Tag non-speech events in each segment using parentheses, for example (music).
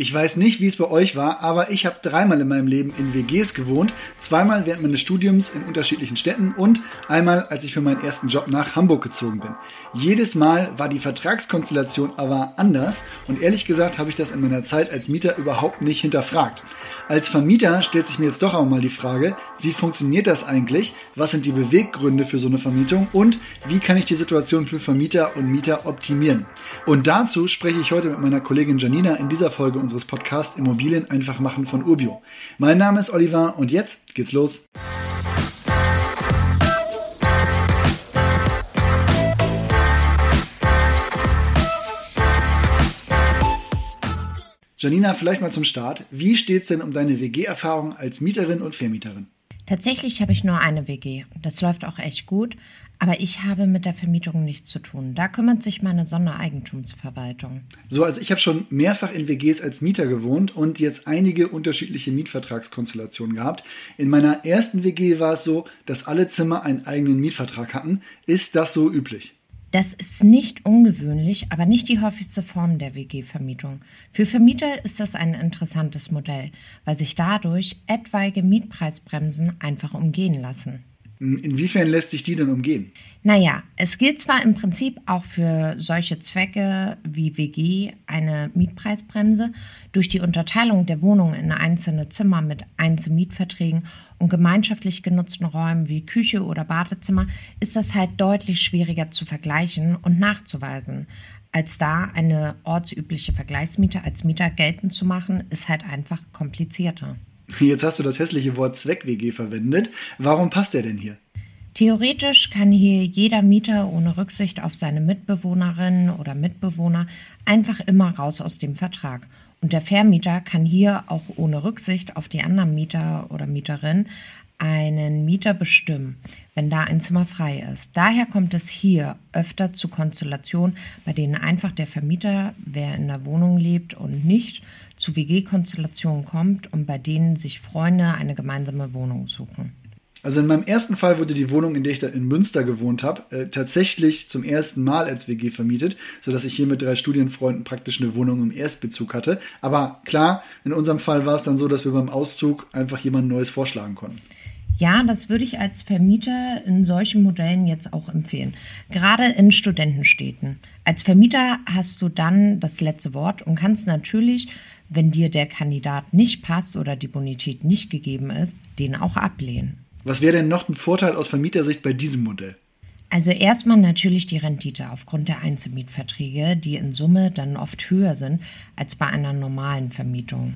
Ich weiß nicht, wie es bei euch war, aber ich habe dreimal in meinem Leben in WGs gewohnt. Zweimal während meines Studiums in unterschiedlichen Städten und einmal, als ich für meinen ersten Job nach Hamburg gezogen bin. Jedes Mal war die Vertragskonstellation aber anders und ehrlich gesagt habe ich das in meiner Zeit als Mieter überhaupt nicht hinterfragt. Als Vermieter stellt sich mir jetzt doch auch mal die Frage, wie funktioniert das eigentlich? Was sind die Beweggründe für so eine Vermietung? Und wie kann ich die Situation für Vermieter und Mieter optimieren? Und dazu spreche ich heute mit meiner Kollegin Janina in dieser Folge unseres Podcasts Immobilien einfach machen von Urbio. Mein Name ist Oliver und jetzt geht's los. Janina, vielleicht mal zum Start. Wie steht es denn um deine WG-Erfahrung als Mieterin und Vermieterin? Tatsächlich habe ich nur eine WG. Das läuft auch echt gut. Aber ich habe mit der Vermietung nichts zu tun. Da kümmert sich meine Sondereigentumsverwaltung. So, also ich habe schon mehrfach in WGs als Mieter gewohnt und jetzt einige unterschiedliche Mietvertragskonstellationen gehabt. In meiner ersten WG war es so, dass alle Zimmer einen eigenen Mietvertrag hatten. Ist das so üblich? Das ist nicht ungewöhnlich, aber nicht die häufigste Form der WG-Vermietung. Für Vermieter ist das ein interessantes Modell, weil sich dadurch etwaige Mietpreisbremsen einfach umgehen lassen. Inwiefern lässt sich die denn umgehen? Naja, es gilt zwar im Prinzip auch für solche Zwecke wie WG eine Mietpreisbremse. Durch die Unterteilung der Wohnungen in einzelne Zimmer mit Einzelmietverträgen und gemeinschaftlich genutzten Räumen wie Küche oder Badezimmer ist das halt deutlich schwieriger zu vergleichen und nachzuweisen. Als da eine ortsübliche Vergleichsmiete als Mieter geltend zu machen, ist halt einfach komplizierter. Jetzt hast du das hässliche Wort Zweck-WG verwendet. Warum passt der denn hier? Theoretisch kann hier jeder Mieter ohne Rücksicht auf seine Mitbewohnerinnen oder Mitbewohner einfach immer raus aus dem Vertrag. Und der Vermieter kann hier auch ohne Rücksicht auf die anderen Mieter oder Mieterin einen Mieter bestimmen, wenn da ein Zimmer frei ist. Daher kommt es hier öfter zu Konstellationen, bei denen einfach der Vermieter, wer in der Wohnung lebt und nicht zu WG-Konstellationen kommt und bei denen sich Freunde eine gemeinsame Wohnung suchen. Also in meinem ersten Fall wurde die Wohnung, in der ich dann in Münster gewohnt habe, äh, tatsächlich zum ersten Mal als WG vermietet, sodass ich hier mit drei Studienfreunden praktisch eine Wohnung im Erstbezug hatte. Aber klar, in unserem Fall war es dann so, dass wir beim Auszug einfach jemand Neues vorschlagen konnten. Ja, das würde ich als Vermieter in solchen Modellen jetzt auch empfehlen. Gerade in Studentenstädten. Als Vermieter hast du dann das letzte Wort und kannst natürlich wenn dir der Kandidat nicht passt oder die Bonität nicht gegeben ist, den auch ablehnen. Was wäre denn noch ein Vorteil aus Vermietersicht bei diesem Modell? Also erstmal natürlich die Rendite aufgrund der Einzelmietverträge, die in Summe dann oft höher sind als bei einer normalen Vermietung.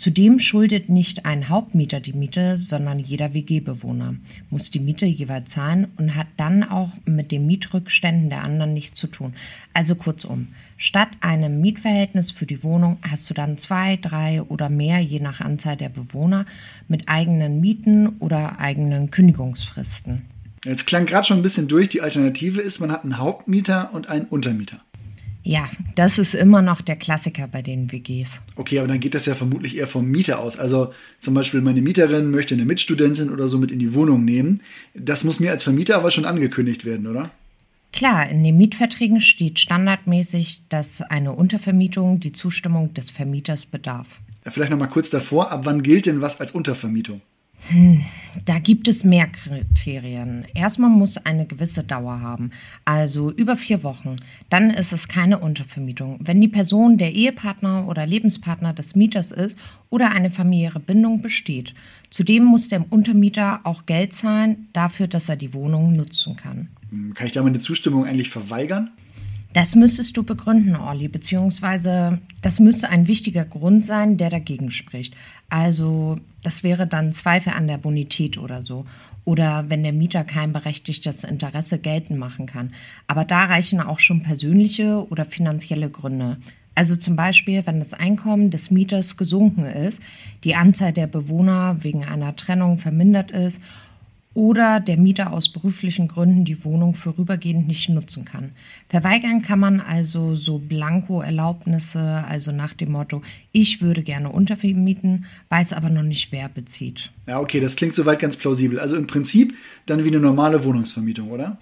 Zudem schuldet nicht ein Hauptmieter die Miete, sondern jeder WG-Bewohner muss die Miete jeweils zahlen und hat dann auch mit den Mietrückständen der anderen nichts zu tun. Also kurzum, statt einem Mietverhältnis für die Wohnung hast du dann zwei, drei oder mehr, je nach Anzahl der Bewohner, mit eigenen Mieten oder eigenen Kündigungsfristen. Jetzt klang gerade schon ein bisschen durch, die Alternative ist, man hat einen Hauptmieter und einen Untermieter. Ja, das ist immer noch der Klassiker bei den WGs. Okay, aber dann geht das ja vermutlich eher vom Mieter aus. Also zum Beispiel meine Mieterin möchte eine Mitstudentin oder so mit in die Wohnung nehmen. Das muss mir als Vermieter aber schon angekündigt werden, oder? Klar, in den Mietverträgen steht standardmäßig, dass eine Untervermietung die Zustimmung des Vermieters bedarf. Ja, vielleicht noch mal kurz davor, ab wann gilt denn was als Untervermietung? Hm, da gibt es mehr Kriterien. Erstmal muss eine gewisse Dauer haben, also über vier Wochen. Dann ist es keine Untervermietung. Wenn die Person der Ehepartner oder Lebenspartner des Mieters ist oder eine familiäre Bindung besteht. Zudem muss der Untermieter auch Geld zahlen dafür, dass er die Wohnung nutzen kann. Hm, kann ich da meine Zustimmung eigentlich verweigern? Das müsstest du begründen, Olli, beziehungsweise das müsste ein wichtiger Grund sein, der dagegen spricht. Also das wäre dann Zweifel an der Bonität oder so. Oder wenn der Mieter kein berechtigtes Interesse geltend machen kann. Aber da reichen auch schon persönliche oder finanzielle Gründe. Also zum Beispiel, wenn das Einkommen des Mieters gesunken ist, die Anzahl der Bewohner wegen einer Trennung vermindert ist oder der Mieter aus beruflichen Gründen die Wohnung vorübergehend nicht nutzen kann. Verweigern kann man also so Blanko-Erlaubnisse, also nach dem Motto, ich würde gerne untervermieten, weiß aber noch nicht, wer bezieht. Ja, okay, das klingt soweit ganz plausibel. Also im Prinzip dann wie eine normale Wohnungsvermietung, oder?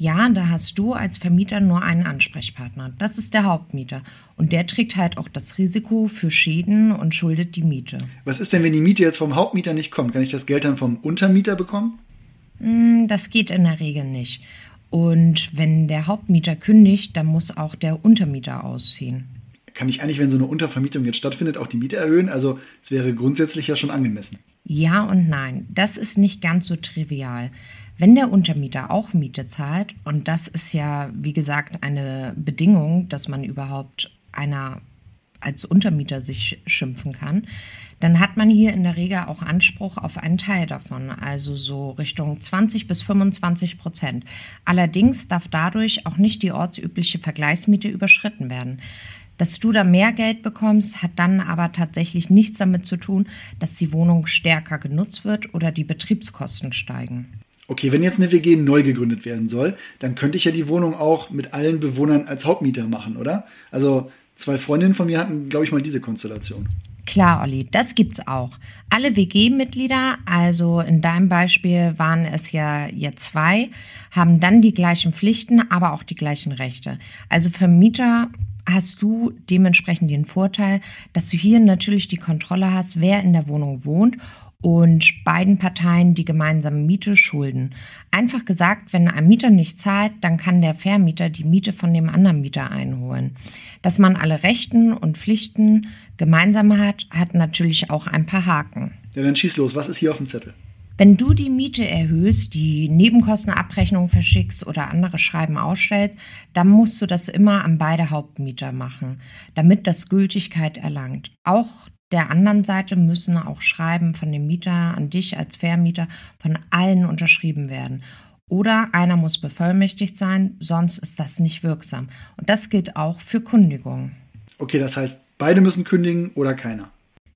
Ja, da hast du als Vermieter nur einen Ansprechpartner. Das ist der Hauptmieter. Und der trägt halt auch das Risiko für Schäden und schuldet die Miete. Was ist denn, wenn die Miete jetzt vom Hauptmieter nicht kommt? Kann ich das Geld dann vom Untermieter bekommen? Hm, das geht in der Regel nicht. Und wenn der Hauptmieter kündigt, dann muss auch der Untermieter ausziehen. Kann ich eigentlich, wenn so eine Untervermietung jetzt stattfindet, auch die Miete erhöhen? Also es wäre grundsätzlich ja schon angemessen. Ja und nein, das ist nicht ganz so trivial. Wenn der Untermieter auch Miete zahlt, und das ist ja, wie gesagt, eine Bedingung, dass man überhaupt einer als Untermieter sich schimpfen kann, dann hat man hier in der Regel auch Anspruch auf einen Teil davon, also so Richtung 20 bis 25 Prozent. Allerdings darf dadurch auch nicht die ortsübliche Vergleichsmiete überschritten werden. Dass du da mehr Geld bekommst, hat dann aber tatsächlich nichts damit zu tun, dass die Wohnung stärker genutzt wird oder die Betriebskosten steigen. Okay, wenn jetzt eine WG neu gegründet werden soll, dann könnte ich ja die Wohnung auch mit allen Bewohnern als Hauptmieter machen, oder? Also zwei Freundinnen von mir hatten, glaube ich, mal diese Konstellation. Klar, Olli, das gibt's auch. Alle WG-Mitglieder, also in deinem Beispiel waren es ja jetzt zwei, haben dann die gleichen Pflichten, aber auch die gleichen Rechte. Also Vermieter hast du dementsprechend den Vorteil, dass du hier natürlich die Kontrolle hast, wer in der Wohnung wohnt und beiden Parteien die gemeinsame Miete schulden. Einfach gesagt, wenn ein Mieter nicht zahlt, dann kann der Vermieter die Miete von dem anderen Mieter einholen. Dass man alle Rechten und Pflichten gemeinsam hat, hat natürlich auch ein paar Haken. Ja, dann schieß los. Was ist hier auf dem Zettel? Wenn du die Miete erhöhst, die Nebenkostenabrechnung verschickst oder andere Schreiben ausstellst, dann musst du das immer an beide Hauptmieter machen, damit das Gültigkeit erlangt. Auch der anderen Seite müssen auch Schreiben von dem Mieter an dich als Vermieter von allen unterschrieben werden. Oder einer muss bevollmächtigt sein, sonst ist das nicht wirksam. Und das gilt auch für Kündigungen. Okay, das heißt, beide müssen kündigen oder keiner.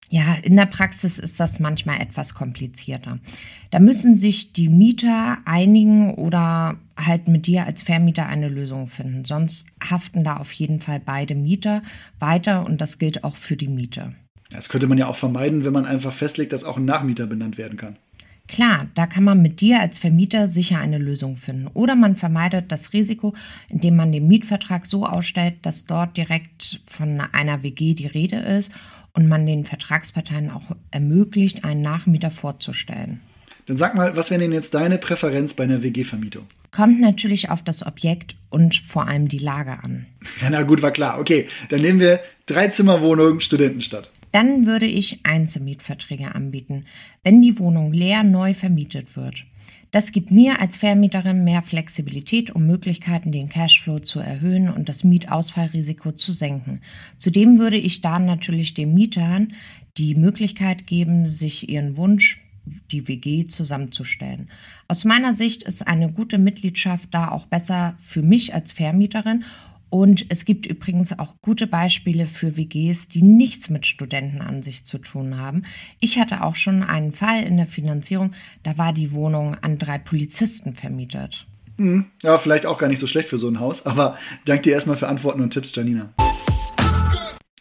Ja, in der Praxis ist das manchmal etwas komplizierter. Da müssen sich die Mieter einigen oder halt mit dir als Vermieter eine Lösung finden. Sonst haften da auf jeden Fall beide Mieter weiter und das gilt auch für die Miete. Das könnte man ja auch vermeiden, wenn man einfach festlegt, dass auch ein Nachmieter benannt werden kann. Klar, da kann man mit dir als Vermieter sicher eine Lösung finden. Oder man vermeidet das Risiko, indem man den Mietvertrag so ausstellt, dass dort direkt von einer WG die Rede ist und man den Vertragsparteien auch ermöglicht, einen Nachmieter vorzustellen. Dann sag mal, was wäre denn jetzt deine Präferenz bei einer WG-Vermietung? Kommt natürlich auf das Objekt und vor allem die Lage an. Ja, (laughs) na gut, war klar. Okay, dann nehmen wir Dreizimmerwohnung Studentenstadt. Dann würde ich Einzelmietverträge anbieten, wenn die Wohnung leer neu vermietet wird. Das gibt mir als Vermieterin mehr Flexibilität, um Möglichkeiten, den Cashflow zu erhöhen und das Mietausfallrisiko zu senken. Zudem würde ich dann natürlich den Mietern die Möglichkeit geben, sich ihren Wunsch, die WG zusammenzustellen. Aus meiner Sicht ist eine gute Mitgliedschaft da auch besser für mich als Vermieterin und es gibt übrigens auch gute Beispiele für WGs, die nichts mit Studenten an sich zu tun haben. Ich hatte auch schon einen Fall in der Finanzierung, da war die Wohnung an drei Polizisten vermietet. Hm, ja, vielleicht auch gar nicht so schlecht für so ein Haus, aber danke dir erstmal für Antworten und Tipps, Janina.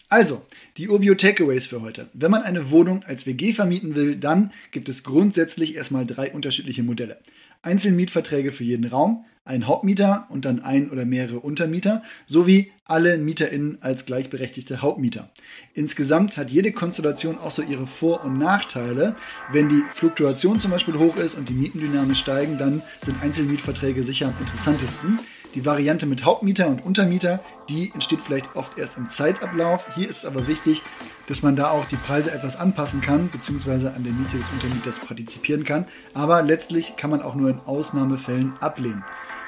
Also, die Urbio Takeaways für heute. Wenn man eine Wohnung als WG vermieten will, dann gibt es grundsätzlich erstmal drei unterschiedliche Modelle. Einzelmietverträge für jeden Raum, ein Hauptmieter und dann ein oder mehrere Untermieter sowie alle MieterInnen als gleichberechtigte Hauptmieter. Insgesamt hat jede Konstellation auch so ihre Vor- und Nachteile. Wenn die Fluktuation zum Beispiel hoch ist und die Mieten dynamisch steigen, dann sind Einzelmietverträge sicher am interessantesten. Die Variante mit Hauptmieter und Untermieter, die entsteht vielleicht oft erst im Zeitablauf. Hier ist aber wichtig, dass man da auch die Preise etwas anpassen kann, beziehungsweise an der Miete des Untermieters partizipieren kann. Aber letztlich kann man auch nur in Ausnahmefällen ablehnen.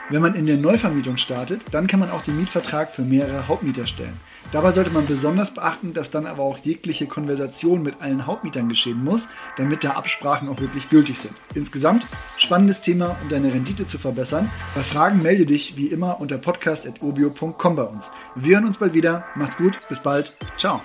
Wenn man in der Neuvermietung startet, dann kann man auch den Mietvertrag für mehrere Hauptmieter stellen. Dabei sollte man besonders beachten, dass dann aber auch jegliche Konversation mit allen Hauptmietern geschehen muss, damit da Absprachen auch wirklich gültig sind. Insgesamt spannendes Thema, um deine Rendite zu verbessern. Bei Fragen melde dich wie immer unter podcast.obio.com bei uns. Wir hören uns bald wieder. Macht's gut, bis bald. Ciao.